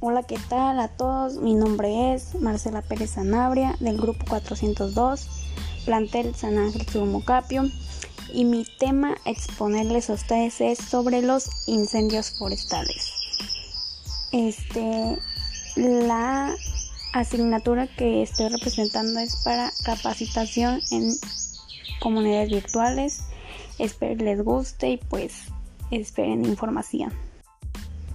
Hola, ¿qué tal a todos? Mi nombre es Marcela Pérez Sanabria del grupo 402, plantel San Ángel Surmocapio y mi tema exponerles a ustedes es sobre los incendios forestales. Este, la asignatura que estoy representando es para capacitación en comunidades virtuales. Espero les guste y pues esperen información.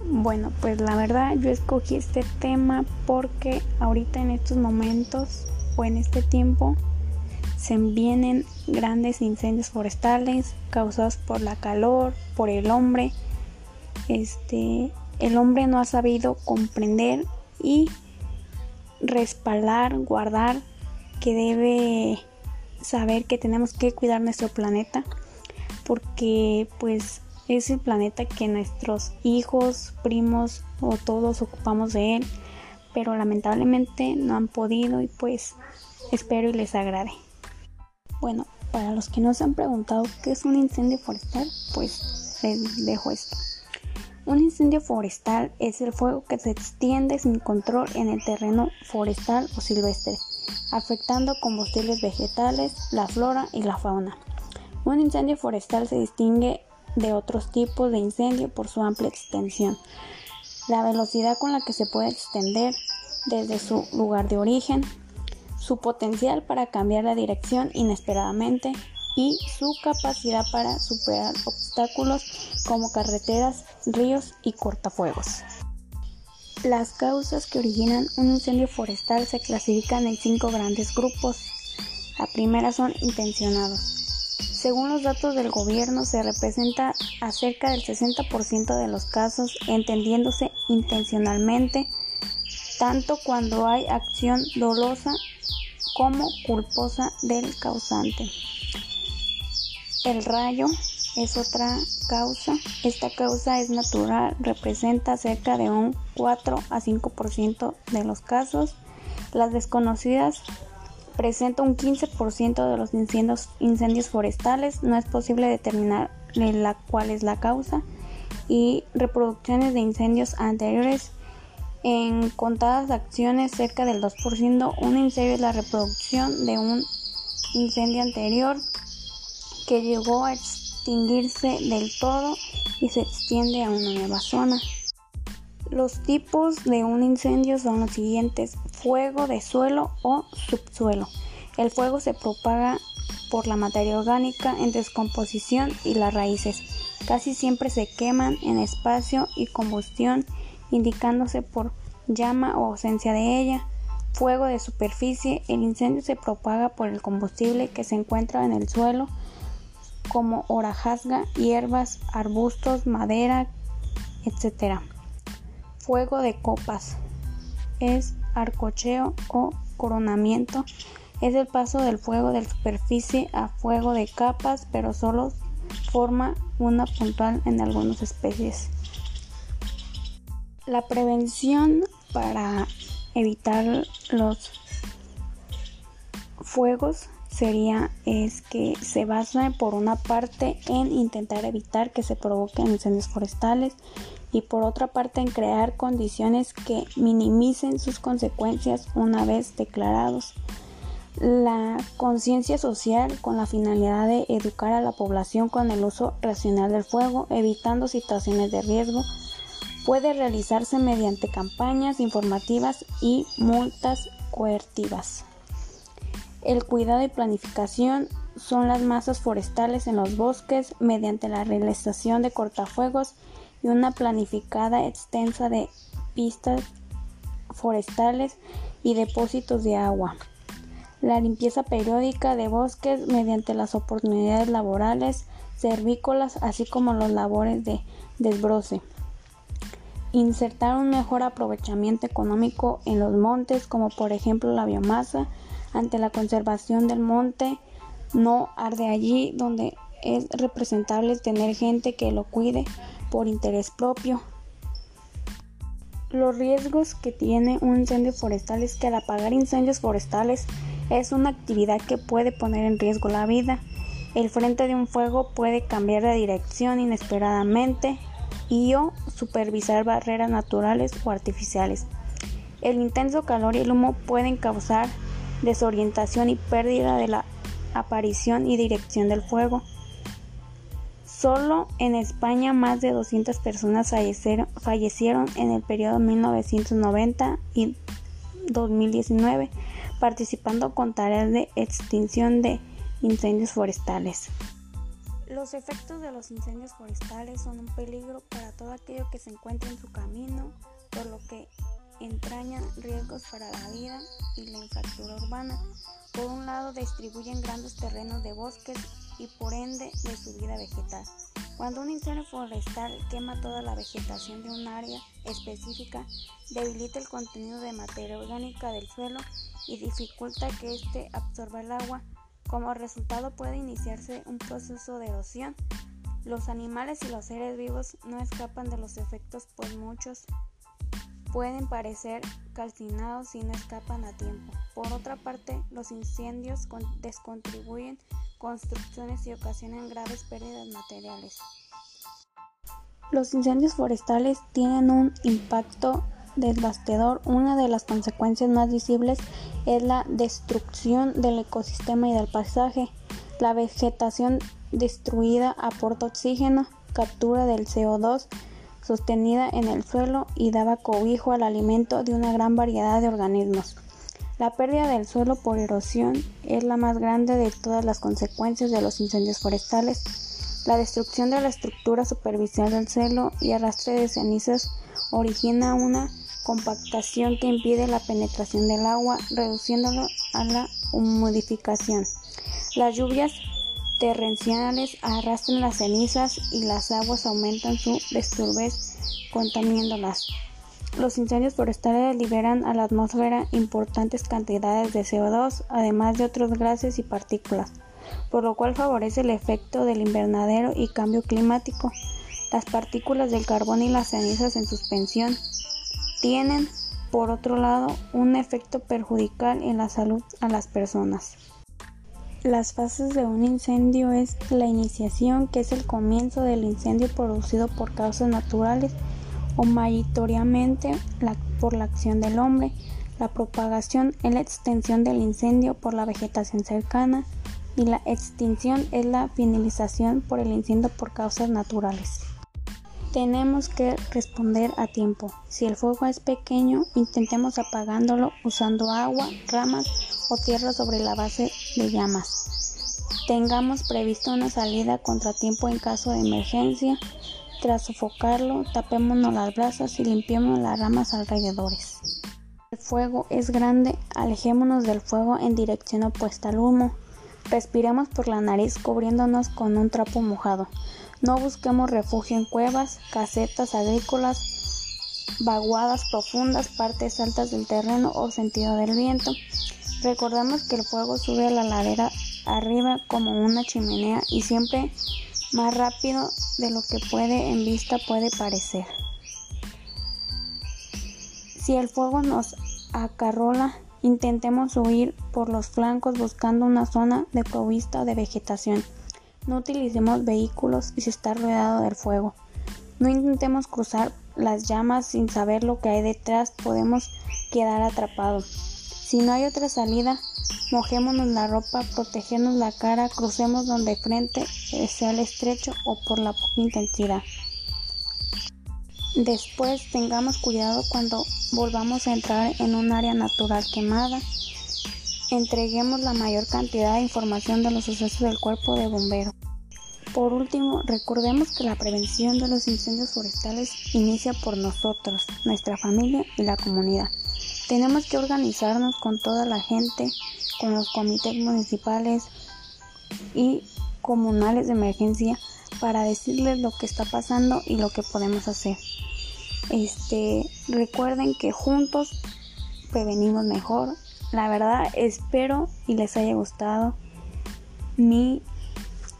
Bueno, pues la verdad yo escogí este tema porque ahorita en estos momentos o en este tiempo se vienen grandes incendios forestales causados por la calor, por el hombre. Este, el hombre no ha sabido comprender y respaldar, guardar que debe saber que tenemos que cuidar nuestro planeta porque pues es el planeta que nuestros hijos, primos o todos ocupamos de él, pero lamentablemente no han podido y pues espero y les agrade. Bueno, para los que no se han preguntado qué es un incendio forestal, pues les dejo esto. Un incendio forestal es el fuego que se extiende sin control en el terreno forestal o silvestre, afectando combustibles vegetales, la flora y la fauna. Un incendio forestal se distingue de otros tipos de incendio por su amplia extensión, la velocidad con la que se puede extender desde su lugar de origen, su potencial para cambiar la dirección inesperadamente y su capacidad para superar obstáculos como carreteras, ríos y cortafuegos. Las causas que originan un incendio forestal se clasifican en cinco grandes grupos. La primera son intencionados, según los datos del gobierno, se representa a cerca del 60% de los casos entendiéndose intencionalmente, tanto cuando hay acción dolosa como culposa del causante. El rayo es otra causa. Esta causa es natural, representa cerca de un 4 a 5% de los casos. Las desconocidas presenta un 15% de los incendios, forestales. No es posible determinar la, cuál es la causa. Y reproducciones de incendios anteriores. En contadas acciones, cerca del 2%, un incendio es la reproducción de un incendio anterior que llegó a extinguirse del todo y se extiende a una nueva zona. Los tipos de un incendio son los siguientes. Fuego de suelo o subsuelo. El fuego se propaga por la materia orgánica en descomposición y las raíces. Casi siempre se queman en espacio y combustión, indicándose por llama o ausencia de ella. Fuego de superficie. El incendio se propaga por el combustible que se encuentra en el suelo, como horajasga, hierbas, arbustos, madera, etc. Fuego de copas es arcocheo o coronamiento. Es el paso del fuego de superficie a fuego de capas, pero solo forma una puntual en algunas especies. La prevención para evitar los fuegos sería es que se basa por una parte en intentar evitar que se provoquen incendios forestales y por otra parte en crear condiciones que minimicen sus consecuencias una vez declarados. La conciencia social con la finalidad de educar a la población con el uso racional del fuego, evitando situaciones de riesgo, puede realizarse mediante campañas informativas y multas coertivas. El cuidado y planificación son las masas forestales en los bosques mediante la realización de cortafuegos y una planificada extensa de pistas forestales y depósitos de agua. La limpieza periódica de bosques mediante las oportunidades laborales, cervícolas, así como los labores de desbroce. Insertar un mejor aprovechamiento económico en los montes, como por ejemplo la biomasa, ante la conservación del monte, no arde allí donde es representable tener gente que lo cuide por interés propio. Los riesgos que tiene un incendio forestal es que al apagar incendios forestales es una actividad que puede poner en riesgo la vida. El frente de un fuego puede cambiar de dirección inesperadamente y o supervisar barreras naturales o artificiales. El intenso calor y el humo pueden causar desorientación y pérdida de la aparición y dirección del fuego. Solo en España más de 200 personas fallecieron en el periodo 1990 y 2019 participando con tareas de extinción de incendios forestales. Los efectos de los incendios forestales son un peligro para todo aquello que se encuentre en su camino, por lo que entrañan riesgos para la vida y la infraestructura urbana. Por un lado, distribuyen grandes terrenos de bosques y por ende de su vida vegetal. Cuando un incendio forestal quema toda la vegetación de un área específica, debilita el contenido de materia orgánica del suelo y dificulta que éste absorba el agua. Como resultado puede iniciarse un proceso de erosión. Los animales y los seres vivos no escapan de los efectos, pues muchos pueden parecer calcinados y no escapan a tiempo. Por otra parte, los incendios descontribuyen construcciones y ocasionan graves pérdidas materiales. Los incendios forestales tienen un impacto devastador. Una de las consecuencias más visibles es la destrucción del ecosistema y del paisaje. La vegetación destruida aporta oxígeno, captura del CO2, sostenida en el suelo y daba cobijo al alimento de una gran variedad de organismos. La pérdida del suelo por erosión es la más grande de todas las consecuencias de los incendios forestales. La destrucción de la estructura superficial del suelo y arrastre de cenizas origina una compactación que impide la penetración del agua, reduciéndolo a la humidificación. Las lluvias torrenciales arrastran las cenizas y las aguas aumentan su disturbez contaminándolas. Los incendios forestales liberan a la atmósfera importantes cantidades de CO2, además de otros gases y partículas, por lo cual favorece el efecto del invernadero y cambio climático. Las partículas del carbón y las cenizas en suspensión tienen, por otro lado, un efecto perjudicial en la salud a las personas. Las fases de un incendio es la iniciación, que es el comienzo del incendio producido por causas naturales o mayoritariamente por la acción del hombre. La propagación es la extensión del incendio por la vegetación cercana y la extinción es la finalización por el incendio por causas naturales. Tenemos que responder a tiempo. Si el fuego es pequeño, intentemos apagándolo usando agua, ramas o tierra sobre la base de llamas. Tengamos previsto una salida contratiempo en caso de emergencia. Tras sofocarlo, tapémonos las brasas y limpiemos las ramas alrededores. El fuego es grande, alejémonos del fuego en dirección opuesta al humo. Respiremos por la nariz cubriéndonos con un trapo mojado. No busquemos refugio en cuevas, casetas agrícolas, vaguadas profundas, partes altas del terreno o sentido del viento. Recordemos que el fuego sube a la ladera arriba como una chimenea y siempre más rápido de lo que puede en vista puede parecer. Si el fuego nos acarrola, intentemos huir por los flancos buscando una zona de provista de vegetación. No utilicemos vehículos si está rodeado del fuego. No intentemos cruzar las llamas sin saber lo que hay detrás, podemos quedar atrapados. Si no hay otra salida, mojémonos la ropa, protegernos la cara, crucemos donde frente sea el estrecho o por la poca intensidad. Después tengamos cuidado cuando volvamos a entrar en un área natural quemada. Entreguemos la mayor cantidad de información de los sucesos del cuerpo de bombero. Por último, recordemos que la prevención de los incendios forestales inicia por nosotros, nuestra familia y la comunidad. Tenemos que organizarnos con toda la gente, con los comités municipales y comunales de emergencia para decirles lo que está pasando y lo que podemos hacer. Este, recuerden que juntos prevenimos mejor. La verdad, espero y les haya gustado mi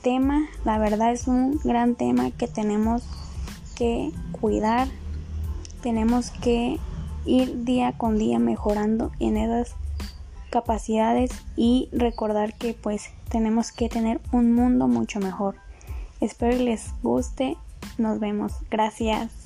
tema, la verdad es un gran tema que tenemos que cuidar, tenemos que ir día con día mejorando en esas capacidades y recordar que pues tenemos que tener un mundo mucho mejor. Espero que les guste nos vemos. Gracias.